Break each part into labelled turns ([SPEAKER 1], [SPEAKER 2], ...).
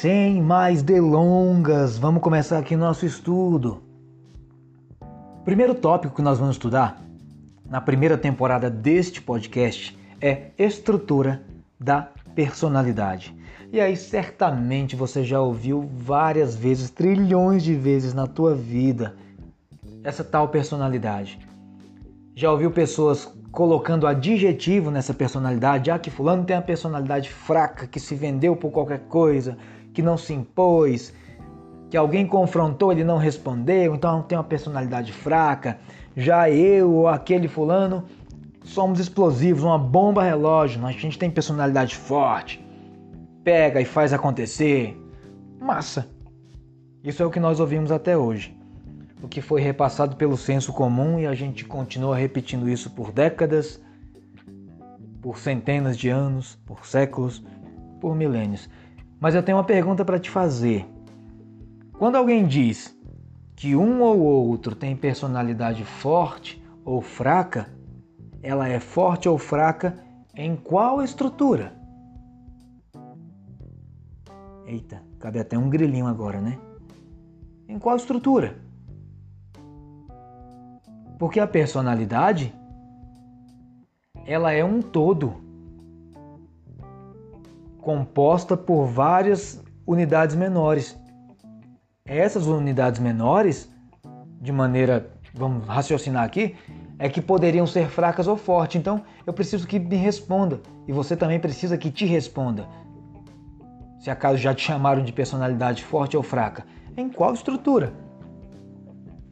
[SPEAKER 1] sem mais delongas, vamos começar aqui nosso estudo. Primeiro tópico que nós vamos estudar na primeira temporada deste podcast é estrutura da personalidade. E aí certamente você já ouviu várias vezes, trilhões de vezes na tua vida essa tal personalidade. Já ouviu pessoas colocando adjetivo nessa personalidade? Ah, que fulano tem uma personalidade fraca, que se vendeu por qualquer coisa, que não se impôs, que alguém confrontou, ele não respondeu, então tem uma personalidade fraca. Já eu ou aquele fulano somos explosivos, uma bomba relógio, a gente tem personalidade forte. Pega e faz acontecer. Massa. Isso é o que nós ouvimos até hoje o que foi repassado pelo senso comum e a gente continua repetindo isso por décadas, por centenas de anos, por séculos, por milênios. Mas eu tenho uma pergunta para te fazer. Quando alguém diz que um ou outro tem personalidade forte ou fraca, ela é forte ou fraca em qual estrutura? Eita, cabe até um grilinho agora, né? Em qual estrutura? Porque a personalidade ela é um todo composta por várias unidades menores. Essas unidades menores, de maneira, vamos raciocinar aqui, é que poderiam ser fracas ou fortes. Então, eu preciso que me responda e você também precisa que te responda. Se acaso já te chamaram de personalidade forte ou fraca, em qual estrutura?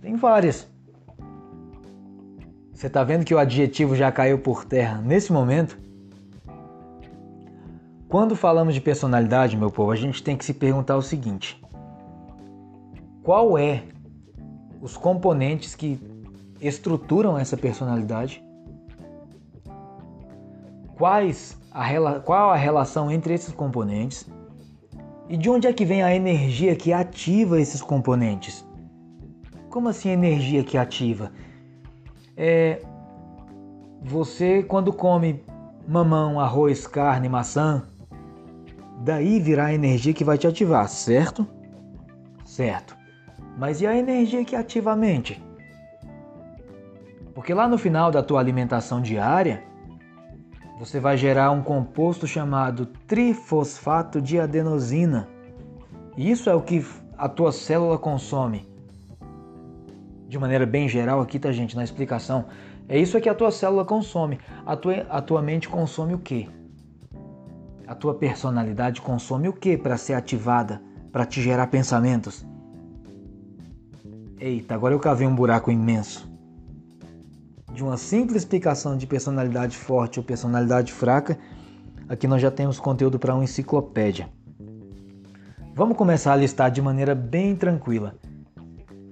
[SPEAKER 1] Tem várias. Você está vendo que o adjetivo já caiu por terra nesse momento? Quando falamos de personalidade, meu povo, a gente tem que se perguntar o seguinte: qual é os componentes que estruturam essa personalidade? Quais a, qual a relação entre esses componentes? E de onde é que vem a energia que ativa esses componentes? Como assim energia que ativa? É, você quando come mamão, arroz, carne, maçã, daí virá a energia que vai te ativar, certo? Certo. Mas e a energia que ativa a mente? Porque lá no final da tua alimentação diária, você vai gerar um composto chamado trifosfato de adenosina. Isso é o que a tua célula consome de maneira bem geral aqui, tá, gente, na explicação. É isso que a tua célula consome. A tua, a tua mente consome o quê? A tua personalidade consome o quê para ser ativada, para te gerar pensamentos? Eita, agora eu cavei um buraco imenso. De uma simples explicação de personalidade forte ou personalidade fraca, aqui nós já temos conteúdo para uma enciclopédia. Vamos começar a listar de maneira bem tranquila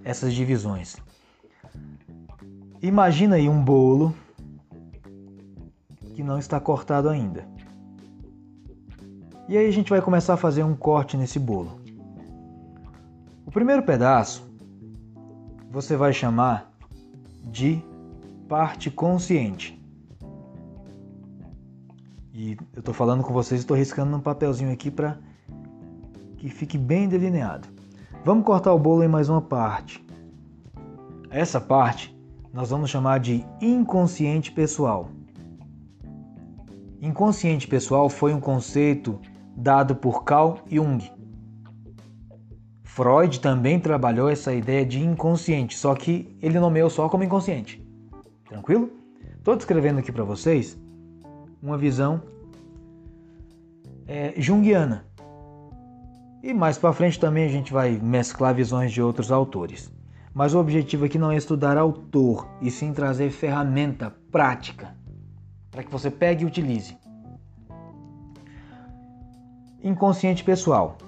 [SPEAKER 1] essas divisões. Imagina aí um bolo que não está cortado ainda. E aí a gente vai começar a fazer um corte nesse bolo. O primeiro pedaço você vai chamar de parte consciente. E eu estou falando com vocês, estou riscando num papelzinho aqui para que fique bem delineado. Vamos cortar o bolo em mais uma parte. Essa parte nós vamos chamar de inconsciente pessoal. Inconsciente pessoal foi um conceito dado por Carl Jung. Freud também trabalhou essa ideia de inconsciente, só que ele nomeou só como inconsciente. Tranquilo? Estou descrevendo aqui para vocês uma visão é, junguiana. E mais para frente também a gente vai mesclar visões de outros autores. Mas o objetivo aqui não é estudar autor, e sim trazer ferramenta prática para que você pegue e utilize. Inconsciente pessoal.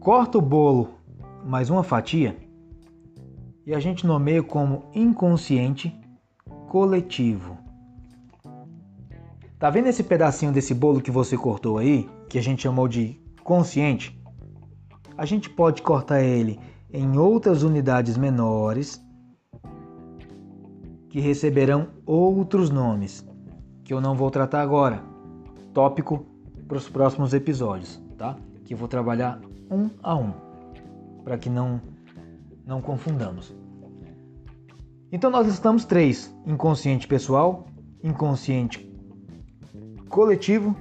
[SPEAKER 1] Corta o bolo mais uma fatia e a gente nomeia como inconsciente coletivo. Tá vendo esse pedacinho desse bolo que você cortou aí, que a gente chamou de consciente? A gente pode cortar ele em outras unidades menores que receberão outros nomes, que eu não vou tratar agora. Tópico para os próximos episódios, tá? Que eu vou trabalhar um a um, para que não, não confundamos. Então nós listamos três: inconsciente pessoal, inconsciente coletivo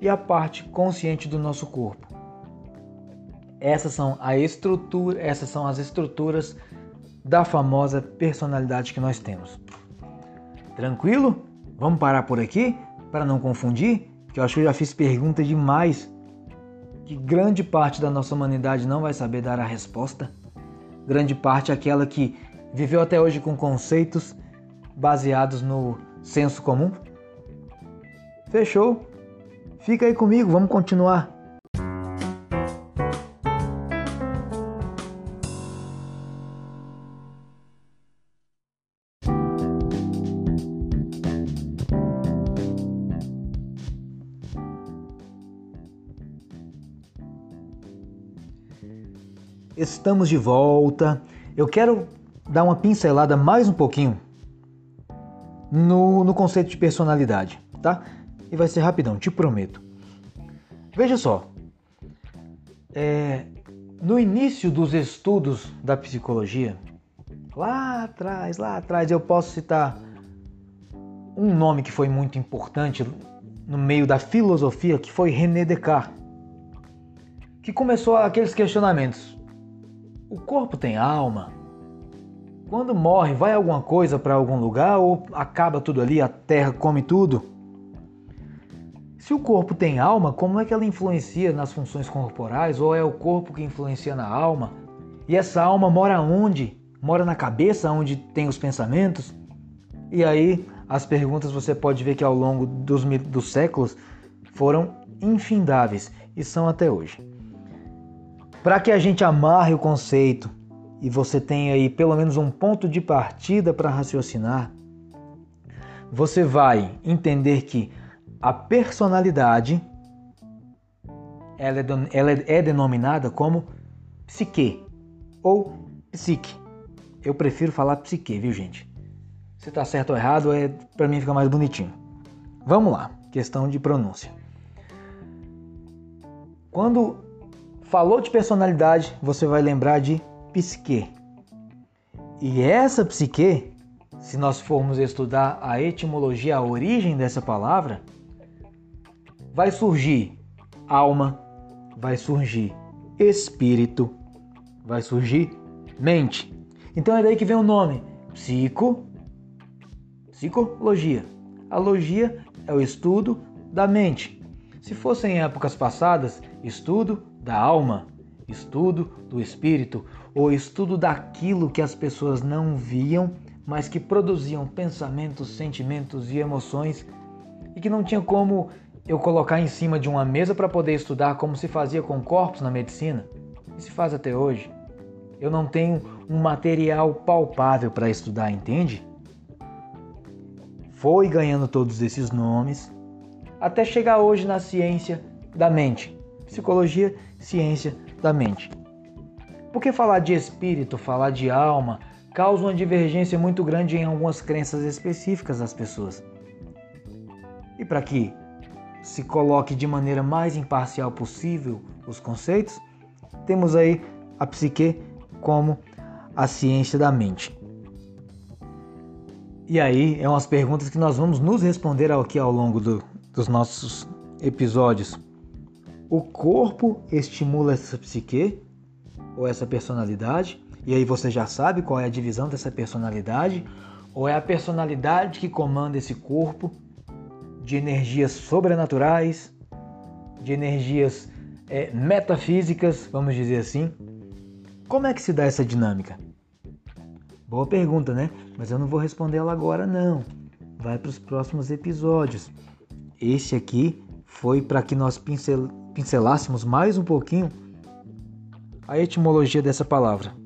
[SPEAKER 1] e a parte consciente do nosso corpo. Essas são a estrutura, essas são as estruturas da famosa personalidade que nós temos. Tranquilo? Vamos parar por aqui para não confundir, que eu acho que eu já fiz pergunta demais que grande parte da nossa humanidade não vai saber dar a resposta. Grande parte é aquela que viveu até hoje com conceitos baseados no senso comum. Fechou? Fica aí comigo, vamos continuar. Estamos de volta. Eu quero dar uma pincelada mais um pouquinho no, no conceito de personalidade, tá? E vai ser rapidão, te prometo. Veja só, é, no início dos estudos da psicologia, lá atrás, lá atrás, eu posso citar um nome que foi muito importante no meio da filosofia, que foi René Descartes, que começou aqueles questionamentos. O corpo tem alma? Quando morre, vai alguma coisa para algum lugar ou acaba tudo ali, a terra come tudo? Se o corpo tem alma, como é que ela influencia nas funções corporais ou é o corpo que influencia na alma? E essa alma mora onde? Mora na cabeça, onde tem os pensamentos? E aí, as perguntas você pode ver que ao longo dos, dos séculos foram infindáveis e são até hoje. Para que a gente amarre o conceito e você tenha aí pelo menos um ponto de partida para raciocinar, você vai entender que a personalidade ela é, ela é denominada como psique ou psique. Eu prefiro falar psique, viu gente? Se tá certo ou errado, é para mim fica mais bonitinho. Vamos lá, questão de pronúncia. Quando Falou de personalidade, você vai lembrar de psique. E essa psique, se nós formos estudar a etimologia, a origem dessa palavra, vai surgir alma, vai surgir espírito, vai surgir mente. Então é daí que vem o nome psico, psicologia. A logia é o estudo da mente. Se fossem épocas passadas, estudo da alma, estudo do espírito ou estudo daquilo que as pessoas não viam, mas que produziam pensamentos, sentimentos e emoções e que não tinha como eu colocar em cima de uma mesa para poder estudar como se fazia com corpos na medicina e se faz até hoje. Eu não tenho um material palpável para estudar, entende? Foi ganhando todos esses nomes até chegar hoje na ciência da mente, psicologia ciência da mente. Porque falar de espírito, falar de alma, causa uma divergência muito grande em algumas crenças específicas das pessoas. E para que se coloque de maneira mais imparcial possível os conceitos, temos aí a psique como a ciência da mente. E aí é umas perguntas que nós vamos nos responder aqui ao longo do, dos nossos episódios. O corpo estimula essa psique ou essa personalidade, e aí você já sabe qual é a divisão dessa personalidade, ou é a personalidade que comanda esse corpo de energias sobrenaturais, de energias é, metafísicas, vamos dizer assim. Como é que se dá essa dinâmica? Boa pergunta, né? Mas eu não vou responder ela agora, não. Vai para os próximos episódios. Este aqui foi para que nós pincel, pincelássemos mais um pouquinho a etimologia dessa palavra.